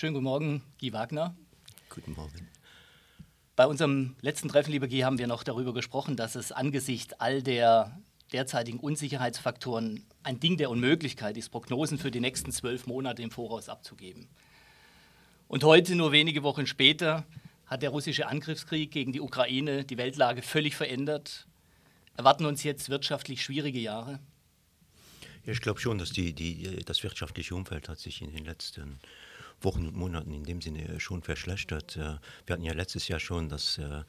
Schönen guten Morgen, Guy Wagner. Guten Morgen. Bei unserem letzten Treffen, lieber Guy, haben wir noch darüber gesprochen, dass es angesichts all der derzeitigen Unsicherheitsfaktoren ein Ding der Unmöglichkeit ist, Prognosen für die nächsten zwölf Monate im Voraus abzugeben. Und heute, nur wenige Wochen später, hat der russische Angriffskrieg gegen die Ukraine die Weltlage völlig verändert. Erwarten uns jetzt wirtschaftlich schwierige Jahre? Ja, ich glaube schon, dass die, die, das wirtschaftliche Umfeld hat sich in den letzten Wochen und Monaten in dem Sinne schon verschlechtert. Äh, wir hatten ja letztes Jahr schon das, äh,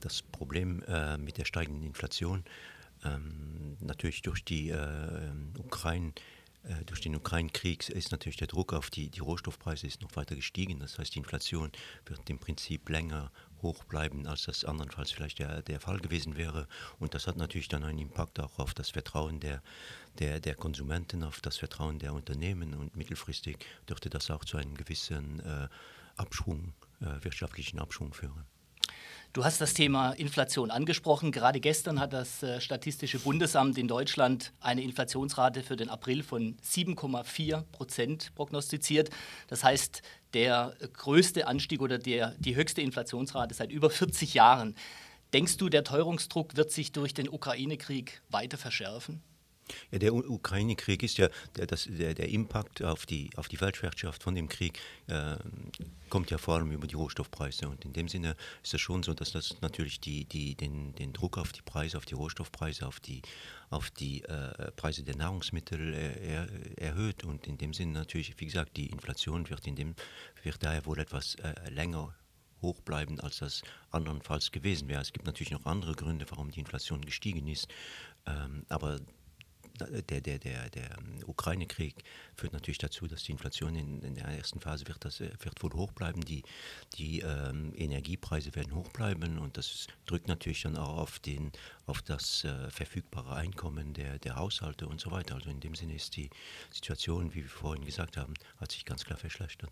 das Problem äh, mit der steigenden Inflation. Ähm, natürlich durch die Ukraine durch den Ukraine-Krieg ist natürlich der Druck auf die, die Rohstoffpreise ist noch weiter gestiegen. Das heißt, die Inflation wird im Prinzip länger hoch bleiben, als das andernfalls vielleicht der, der Fall gewesen wäre. Und das hat natürlich dann einen Impact auch auf das Vertrauen der, der, der Konsumenten, auf das Vertrauen der Unternehmen. Und mittelfristig dürfte das auch zu einem gewissen äh, Abschwung, äh, wirtschaftlichen Abschwung führen. Du hast das Thema Inflation angesprochen. Gerade gestern hat das äh, Statistische Bundesamt in Deutschland eine Inflationsrate für den April von 7,4 Prozent prognostiziert. Das heißt, der größte Anstieg oder der, die höchste Inflationsrate seit über 40 Jahren. Denkst du, der Teuerungsdruck wird sich durch den Ukraine-Krieg weiter verschärfen? Ja, der Ukraine-Krieg ist ja, der, das, der, der Impact auf die, auf die Weltwirtschaft von dem Krieg äh, kommt ja vor allem über die Rohstoffpreise. Und in dem Sinne ist es schon so, dass das natürlich die, die, den, den Druck auf die Preise, auf die Rohstoffpreise, auf die, auf die äh, Preise der Nahrungsmittel äh, er, erhöht. Und in dem Sinne natürlich, wie gesagt, die Inflation wird, in dem, wird daher wohl etwas äh, länger hoch bleiben, als das andernfalls gewesen wäre. Es gibt natürlich noch andere Gründe, warum die Inflation gestiegen ist. Ähm, aber der, der, der, der Ukraine-Krieg führt natürlich dazu, dass die Inflation in, in, der ersten Phase wird, das, äh, wird wohl hoch bleiben. Die, die ähm, Energiepreise werden hoch bleiben und das drückt natürlich dann auch auf, den, auf das äh, verfügbare Einkommen der, der Haushalte und so weiter. Also in dem Sinne ist die Situation, wie wir vorhin gesagt haben, hat sich ganz klar verschlechtert.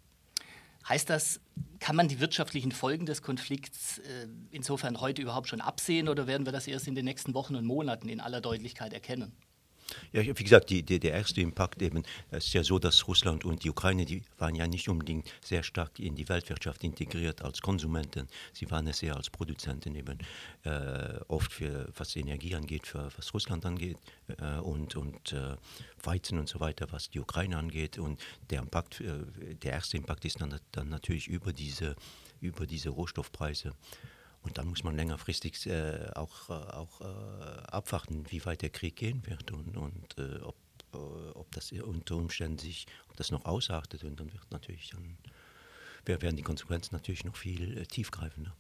Heißt das, kann man die wirtschaftlichen Folgen des Konflikts äh, insofern heute überhaupt schon absehen oder werden wir das erst in den nächsten Wochen und Monaten in aller Deutlichkeit erkennen? Ja, wie gesagt, die, die, der erste Impact eben, es ist ja so, dass Russland und die Ukraine, die waren ja nicht unbedingt sehr stark in die Weltwirtschaft integriert als Konsumenten. Sie waren es eher als Produzenten eben, äh, oft für was Energie angeht, für was Russland angeht äh, und, und äh, Weizen und so weiter, was die Ukraine angeht. Und der Impact, äh, der erste Impact ist dann, dann natürlich über diese, über diese Rohstoffpreise. Und dann muss man längerfristig äh, auch, äh, auch äh, abwarten, wie weit der Krieg gehen wird und, und äh, ob, äh, ob das unter Umständen sich, ob das noch ausartet. Und dann wird natürlich dann, werden die Konsequenzen natürlich noch viel äh, tiefgreifender.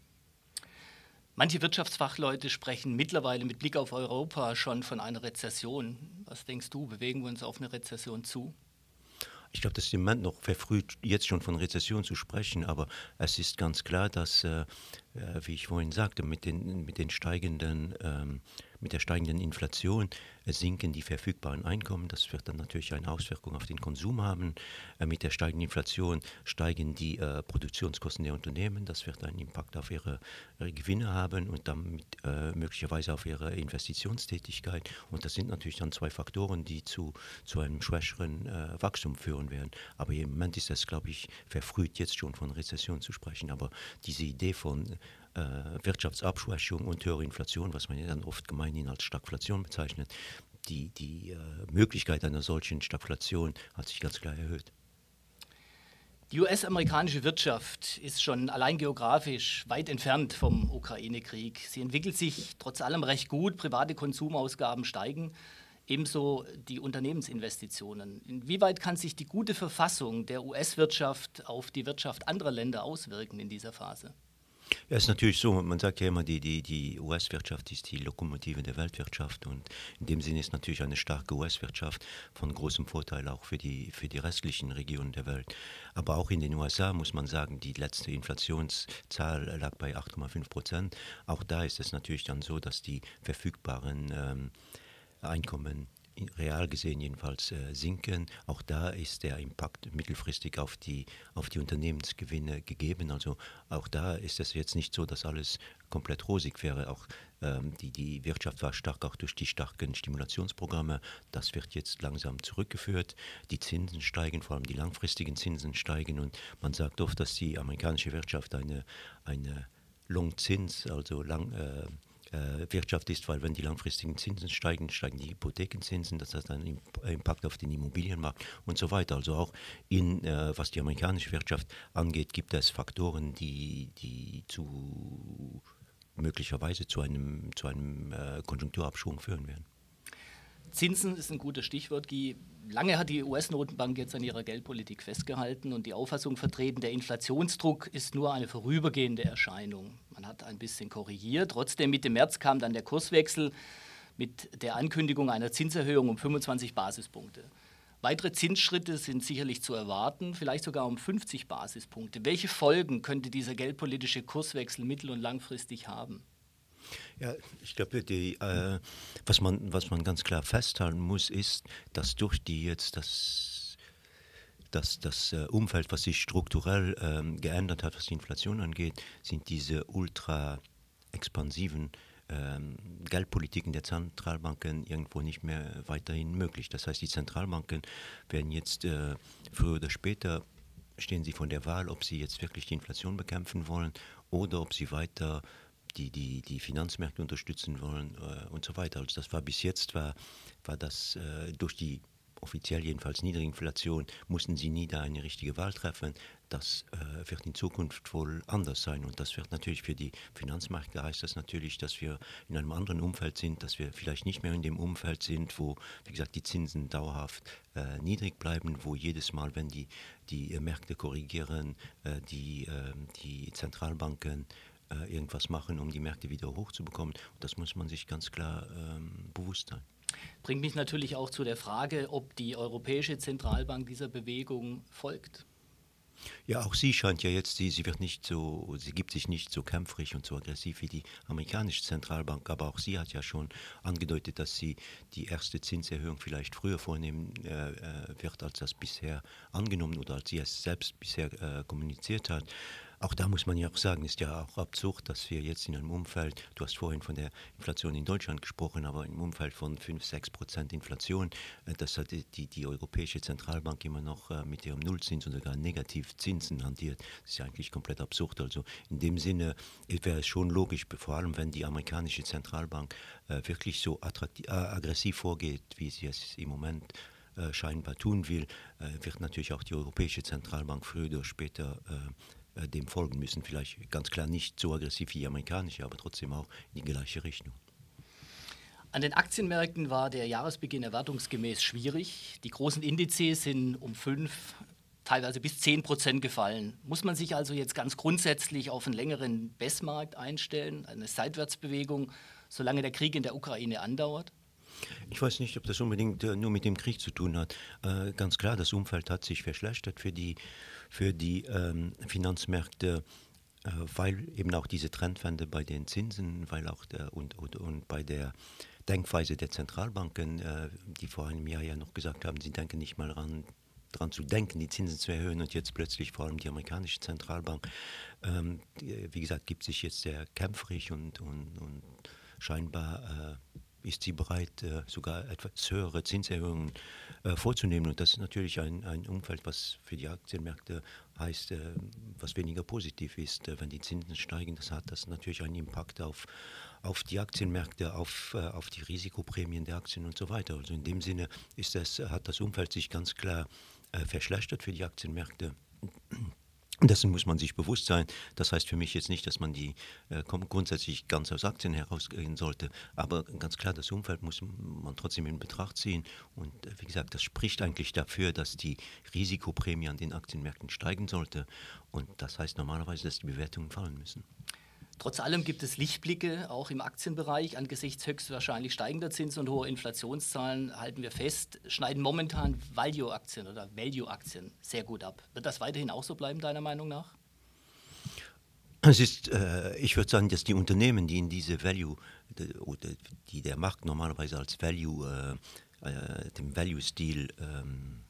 Manche Wirtschaftsfachleute sprechen mittlerweile mit Blick auf Europa schon von einer Rezession. Was denkst du, bewegen wir uns auf eine Rezession zu? Ich glaube, das ist im Moment noch verfrüht, jetzt schon von Rezession zu sprechen, aber es ist ganz klar, dass, äh, äh wie ich vorhin sagte, mit den, mit den steigenden ähm, mit der steigenden Inflation sinken die verfügbaren Einkommen. Das wird dann natürlich eine Auswirkung auf den Konsum haben. Äh, mit der steigenden Inflation steigen die äh, Produktionskosten der Unternehmen. Das wird einen Impact auf ihre äh, Gewinne haben und damit äh, möglicherweise auf ihre Investitionstätigkeit. Und das sind natürlich dann zwei Faktoren, die zu, zu einem schwächeren äh, Wachstum führen werden. Aber im Moment ist es, glaube ich, verfrüht, jetzt schon von Rezession zu sprechen. Aber diese Idee von äh, Wirtschaftsabschwächung und höhere Inflation, was man ja dann oft gemeinhin als Stagflation bezeichnet, die, die äh, Möglichkeit einer solchen Stagflation hat sich ganz klar erhöht. Die US-amerikanische Wirtschaft ist schon allein geografisch weit entfernt vom Ukraine-Krieg. Sie entwickelt sich trotz allem recht gut, private Konsumausgaben steigen, ebenso die Unternehmensinvestitionen. Inwieweit kann sich die gute Verfassung der US-Wirtschaft auf die Wirtschaft anderer Länder auswirken in dieser Phase? Ja, ist natürlich so. Man sagt ja immer, die, die, die US-Wirtschaft ist die Lokomotive der Weltwirtschaft und in dem Sinne ist natürlich eine starke US-Wirtschaft von großem Vorteil auch für die, für die restlichen Regionen der Welt. Aber auch in den USA muss man sagen, die letzte Inflationszahl lag bei 8,5 Prozent. Auch da ist es natürlich dann so, dass die verfügbaren ähm, Einkommen real gesehen jedenfalls äh, sinken. Auch da ist der Impact mittelfristig auf die, auf die Unternehmensgewinne gegeben. Also auch da ist es jetzt nicht so, dass alles komplett rosig wäre. Auch ähm, die, die Wirtschaft war stark auch durch die starken Stimulationsprogramme. Das wird jetzt langsam zurückgeführt. Die Zinsen steigen, vor allem die langfristigen Zinsen steigen. Und man sagt oft, dass die amerikanische Wirtschaft eine, eine Longzins, also lang, äh, Wirtschaft ist, weil wenn die langfristigen Zinsen steigen, steigen die Hypothekenzinsen, das hat einen Impact auf den Immobilienmarkt und so weiter. Also auch in, äh, was die amerikanische Wirtschaft angeht, gibt es Faktoren, die, die zu möglicherweise zu einem, zu einem äh, Konjunkturabschwung führen werden. Zinsen ist ein gutes Stichwort, Guy. Lange hat die US-Notenbank jetzt an ihrer Geldpolitik festgehalten und die Auffassung vertreten, der Inflationsdruck ist nur eine vorübergehende Erscheinung. Man hat ein bisschen korrigiert. Trotzdem, Mitte März kam dann der Kurswechsel mit der Ankündigung einer Zinserhöhung um 25 Basispunkte. Weitere Zinsschritte sind sicherlich zu erwarten, vielleicht sogar um 50 Basispunkte. Welche Folgen könnte dieser geldpolitische Kurswechsel mittel- und langfristig haben? Ja, ich glaube, äh, was, man, was man ganz klar festhalten muss, ist, dass durch die jetzt das, das, das äh, Umfeld, was sich strukturell ähm, geändert hat, was die Inflation angeht, sind diese ultra expansiven ähm, Geldpolitiken der Zentralbanken irgendwo nicht mehr weiterhin möglich. Das heißt, die Zentralbanken werden jetzt äh, früher oder später stehen sie von der Wahl, ob sie jetzt wirklich die Inflation bekämpfen wollen oder ob sie weiter die, die, die Finanzmärkte unterstützen wollen äh, und so weiter. Also das war bis jetzt, war, war das äh, durch die offiziell jedenfalls niedrige Inflation, mussten sie nie da eine richtige Wahl treffen. Das äh, wird in Zukunft wohl anders sein. Und das wird natürlich für die Finanzmärkte heißt das natürlich, dass wir in einem anderen Umfeld sind, dass wir vielleicht nicht mehr in dem Umfeld sind, wo, wie gesagt, die Zinsen dauerhaft äh, niedrig bleiben, wo jedes Mal, wenn die, die Märkte korrigieren, äh, die, ähm, die Zentralbanken äh, irgendwas machen, um die Märkte wieder hochzubekommen. Das muss man sich ganz klar ähm, bewusst sein. Bringt mich natürlich auch zu der Frage, ob die Europäische Zentralbank dieser Bewegung folgt. Ja, auch sie scheint ja jetzt, sie, sie wird nicht so, sie gibt sich nicht so kämpferisch und so aggressiv wie die amerikanische Zentralbank, aber auch sie hat ja schon angedeutet, dass sie die erste Zinserhöhung vielleicht früher vornehmen äh, äh wird, als das bisher angenommen oder als sie es selbst bisher äh, kommuniziert hat. Auch da muss man ja auch sagen, ist ja auch absurd, dass wir jetzt in einem Umfeld, du hast vorhin von der Inflation in Deutschland gesprochen, aber im Umfeld von 5, 6 Prozent Inflation, äh, das hat die, die Europäische Zentralbank immer noch äh, mit ihrem Nullzins und sogar Negativzinsen hantiert. Das ist ja eigentlich komplett absurd. Also in dem Sinne wäre es schon logisch, vor allem wenn die amerikanische Zentralbank äh, wirklich so aggressiv vorgeht, wie sie es im Moment scheinbar tun will, wird natürlich auch die Europäische Zentralbank früher oder später äh, dem folgen müssen. Vielleicht ganz klar nicht so aggressiv wie die amerikanische, aber trotzdem auch in die gleiche Richtung. An den Aktienmärkten war der Jahresbeginn erwartungsgemäß schwierig. Die großen Indizes sind um fünf, teilweise bis zehn Prozent gefallen. Muss man sich also jetzt ganz grundsätzlich auf einen längeren Bestmarkt einstellen, eine Seitwärtsbewegung, solange der Krieg in der Ukraine andauert? Ich weiß nicht, ob das unbedingt äh, nur mit dem Krieg zu tun hat. Äh, ganz klar, das Umfeld hat sich verschlechtert für die für die ähm, Finanzmärkte, äh, weil eben auch diese Trendwende bei den Zinsen, weil auch der, und, und, und bei der Denkweise der Zentralbanken, äh, die vor einem Jahr ja noch gesagt haben, sie denken nicht mal daran, daran zu denken, die Zinsen zu erhöhen und jetzt plötzlich vor allem die amerikanische Zentralbank, ähm, die, wie gesagt, gibt sich jetzt sehr kämpferig und, und, und scheinbar äh, ist sie bereit, äh, sogar etwas höhere Zinserhöhungen äh, vorzunehmen. Und das ist natürlich ein, ein Umfeld, was für die Aktienmärkte heißt, äh, was weniger positiv ist. wenn die Zinsen steigen, das hat das natürlich einen Impact auf, auf die Aktienmärkte, auf, auf die Risikoprämien der Aktien und so weiter. Also in dem Sinne ist das, hat das Umfeld sich ganz klar verschlechtert für die Aktienmärkte. Dessen muss man sich bewusst sein. Das heißt für mich jetzt nicht, dass man die äh, grundsätzlich ganz aus Aktien herausgehen sollte. Aber ganz klar, das Umfeld muss man trotzdem in Betracht ziehen. Und äh, wie gesagt, das spricht eigentlich dafür, dass die Risikoprämie an den Aktienmärkten steigen sollte. Und das heißt normalerweise, dass die Bewertungen fallen müssen. Trotz allem gibt es Lichtblicke, auch im Aktienbereich. Angesichts höchstwahrscheinlich steigender Zinsen und hoher Inflationszahlen halten wir fest, schneiden momentan Value-Aktien oder Value-Aktien sehr gut ab. Wird das weiterhin auch so bleiben, deiner Meinung nach? Es ist, äh, ich würde sagen, dass die Unternehmen, die in diese Value, oder die der Markt normalerweise als Value äh, äh, dem Value-Stil ähm,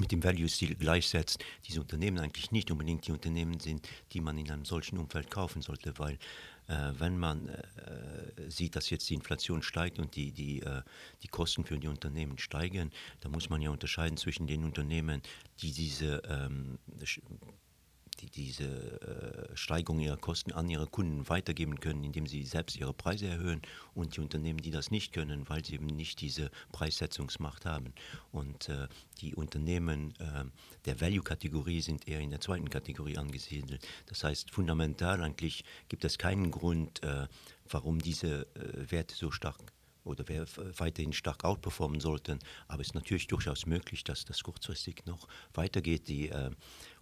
mit dem Value-Stil gleichsetzt, diese Unternehmen eigentlich nicht unbedingt die Unternehmen sind, die man in einem solchen Umfeld kaufen sollte, weil äh, wenn man äh, sieht, dass jetzt die Inflation steigt und die, die, äh, die Kosten für die Unternehmen steigen, dann muss man ja unterscheiden zwischen den Unternehmen, die diese ähm, die diese äh, Steigerung ihrer Kosten an ihre Kunden weitergeben können, indem sie selbst ihre Preise erhöhen und die Unternehmen, die das nicht können, weil sie eben nicht diese Preissetzungsmacht haben. Und äh, die Unternehmen äh, der Value-Kategorie sind eher in der zweiten Kategorie angesiedelt. Das heißt, fundamental eigentlich gibt es keinen Grund, äh, warum diese Werte so stark oder weiterhin stark outperformen sollten. Aber es ist natürlich durchaus möglich, dass das kurzfristig noch weitergeht. Die äh,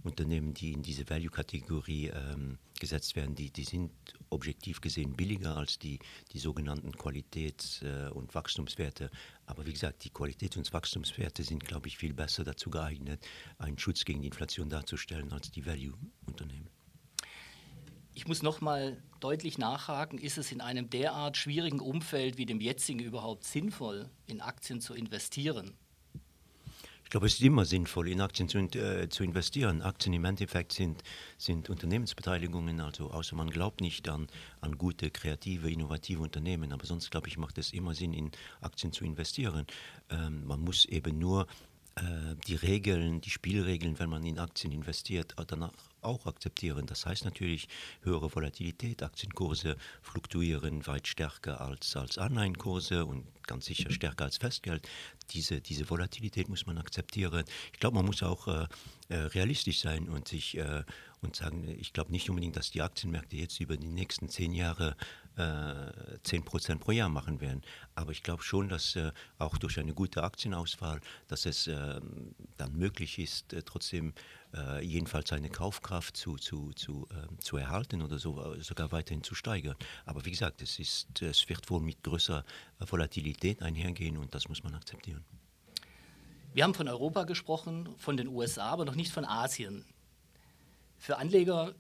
Unternehmen, die in diese Value-Kategorie ähm, gesetzt werden, die, die sind objektiv gesehen billiger als die, die sogenannten Qualitäts- äh, und Wachstumswerte. Aber wie gesagt, die Qualitäts- und Wachstumswerte sind, glaube ich, viel besser dazu geeignet, einen Schutz gegen die Inflation darzustellen als die Value-Unternehmen. Ich muss noch mal deutlich nachhaken, ist es in einem derart schwierigen Umfeld wie dem jetzigen überhaupt sinnvoll, in Aktien zu investieren? Ich glaube, es ist immer sinnvoll, in Aktien zu, äh, zu, investieren. Aktien im Endeffekt sind, sind Unternehmensbeteiligungen, also außer man glaubt nicht an, an gute, kreative, innovative Unternehmen. Aber sonst, glaube ich, macht es immer Sinn, in Aktien zu investieren. Ähm, man muss eben nur die Regeln, die Spielregeln, wenn man in Aktien investiert, danach auch akzeptieren. Das heißt natürlich höhere Volatilität. Aktienkurse fluktuieren weit stärker als, als Anleihenkurse und ganz sicher stärker als Festgeld. Diese, diese Volatilität muss man akzeptieren. Ich glaube, man muss auch äh, äh, realistisch sein und sich äh, und sagen, ich glaube nicht unbedingt, dass die Aktienmärkte jetzt über die nächsten zehn Jahre äh, 10 Prozent pro Jahr machen werden. Aber ich glaube schon, dass äh, auch durch eine gute Aktienauswahl, dass es äh, dann möglich ist, äh, trotzdem äh, jedenfalls seine Kaufkraft zu, zu, zu, ähm, zu erhalten oder so, sogar weiterhin zu steigern. Aber wie gesagt, es, ist, es wird wohl mit größerer Volatilität einhergehen und das muss man akzeptieren. Wir haben von Europa gesprochen, von den USA, aber noch nicht von Asien. Für Anleger,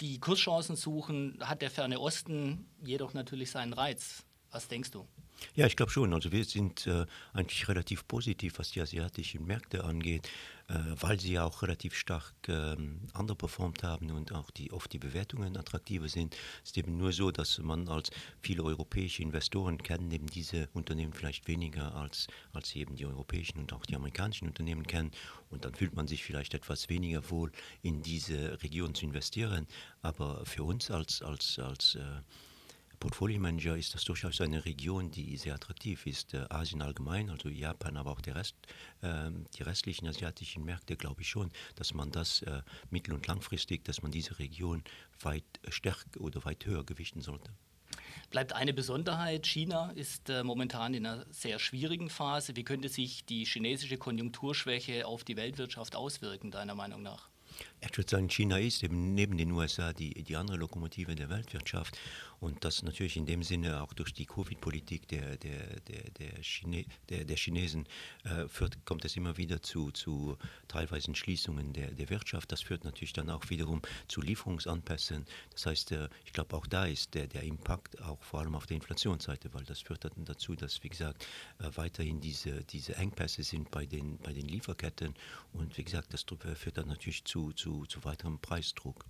die Kurschancen suchen, hat der ferne Osten jedoch natürlich seinen Reiz. Was denkst du? Ja, ich glaube schon. Also wir sind äh, eigentlich relativ positiv, was die asiatischen Märkte angeht, äh, weil sie ja auch relativ stark ähm, underperformed haben und auch die, oft die Bewertungen attraktiver sind. Es ist eben nur so, dass man als viele europäische Investoren kennen eben diese Unternehmen vielleicht weniger als, als eben die europäischen und auch die amerikanischen Unternehmen kennen. Und dann fühlt man sich vielleicht etwas weniger wohl, in diese Region zu investieren. Aber für uns als, als, als äh, Portfolio Manager ist das durchaus eine Region, die sehr attraktiv ist. Äh, Asien allgemein, also Japan, aber auch der Rest, äh, die restlichen asiatischen Märkte, glaube ich schon, dass man das äh, mittel- und langfristig, dass man diese Region weit stärker oder weit höher gewichten sollte. Bleibt eine Besonderheit, China ist äh, momentan in einer sehr schwierigen Phase. Wie könnte sich die chinesische Konjunkturschwäche auf die Weltwirtschaft auswirken, deiner Meinung nach? Ich würde sagen, China ist eben neben den USA die, die andere Lokomotive der Weltwirtschaft. Und das natürlich in dem Sinne auch durch die Covid-Politik der, der, der, der, Chine, der, der Chinesen äh, führt, kommt es immer wieder zu, zu teilweise Schließungen der, der Wirtschaft. Das führt natürlich dann auch wiederum zu Lieferungsanpässen. Das heißt, äh, ich glaube, auch da ist der, der Impact auch vor allem auf der Inflationsseite, weil das führt dann dazu, dass, wie gesagt, äh, weiterhin diese, diese Engpässe sind bei den, bei den Lieferketten. Und wie gesagt, das führt dann natürlich zu, zu, zu weiterem Preisdruck.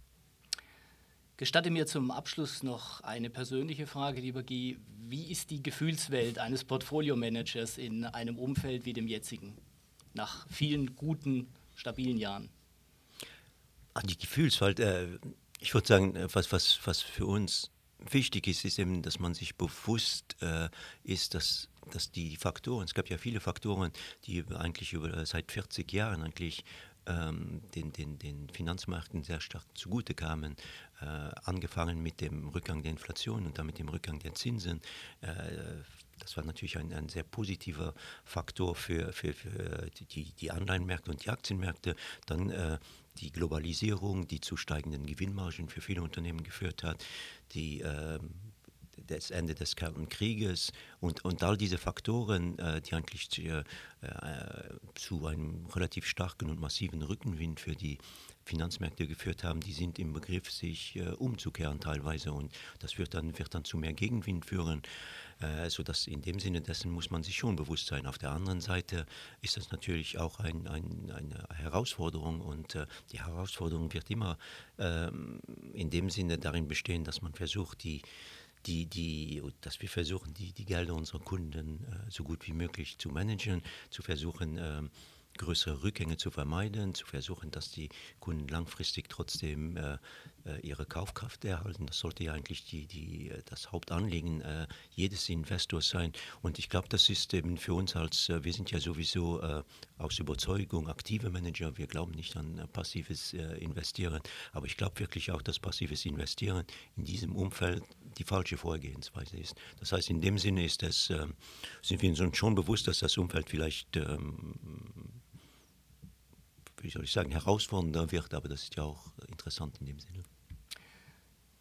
Gestatte mir zum Abschluss noch eine persönliche Frage, lieber Guy. Wie ist die Gefühlswelt eines Portfolio-Managers in einem Umfeld wie dem jetzigen, nach vielen guten, stabilen Jahren? Ach, die Gefühlswelt, äh, ich würde sagen, äh, was, was, was für uns wichtig ist, ist eben, dass man sich bewusst äh, ist, dass, dass die Faktoren, es gab ja viele Faktoren, die eigentlich über, seit 40 Jahren eigentlich ähm, den, den, den Finanzmärkten sehr stark zugute kamen, äh, angefangen mit dem Rückgang der Inflation und dann mit dem Rückgang der Zinsen. Äh, das war natürlich ein, ein sehr positiver Faktor für, für, für die, die Anleihenmärkte und die Aktienmärkte. Dann äh, die Globalisierung, die zu steigenden Gewinnmargen für viele Unternehmen geführt hat, die ähm, das Ende des Kalten Krieges und, und all diese Faktoren, äh, die eigentlich zu, äh, zu einem relativ starken und massiven Rückenwind für die Finanzmärkte geführt haben, die sind im Begriff, sich äh, umzukehren teilweise und das wird dann, wird dann zu mehr Gegenwind führen, äh, sodass in dem Sinne dessen muss man sich schon bewusst sein. Auf der anderen Seite ist das natürlich auch ein, ein, eine Herausforderung und äh, die Herausforderung wird immer äh, in dem Sinne darin bestehen, dass man versucht, die die, die, dass wir versuchen, die, die Gelder unserer Kunden äh, so gut wie möglich zu managen, zu versuchen, äh, größere Rückgänge zu vermeiden, zu versuchen, dass die Kunden langfristig trotzdem äh, ihre Kaufkraft erhalten. Das sollte ja eigentlich die, die, äh, das Hauptanliegen äh, jedes Investors sein. Und ich glaube, das ist eben für uns als, äh, wir sind ja sowieso äh, aus Überzeugung aktive Manager, wir glauben nicht an passives Investieren, aber ich glaube wirklich auch, dass passives Investieren in diesem Umfeld die falsche Vorgehensweise ist. Das heißt, in dem Sinne ist das, sind wir uns schon bewusst, dass das Umfeld vielleicht ähm, wie soll ich sagen, herausfordernder wird, aber das ist ja auch interessant in dem Sinne.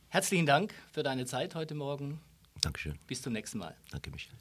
Herzlichen Dank für deine Zeit heute Morgen. Dankeschön. Bis zum nächsten Mal. Danke, Michael.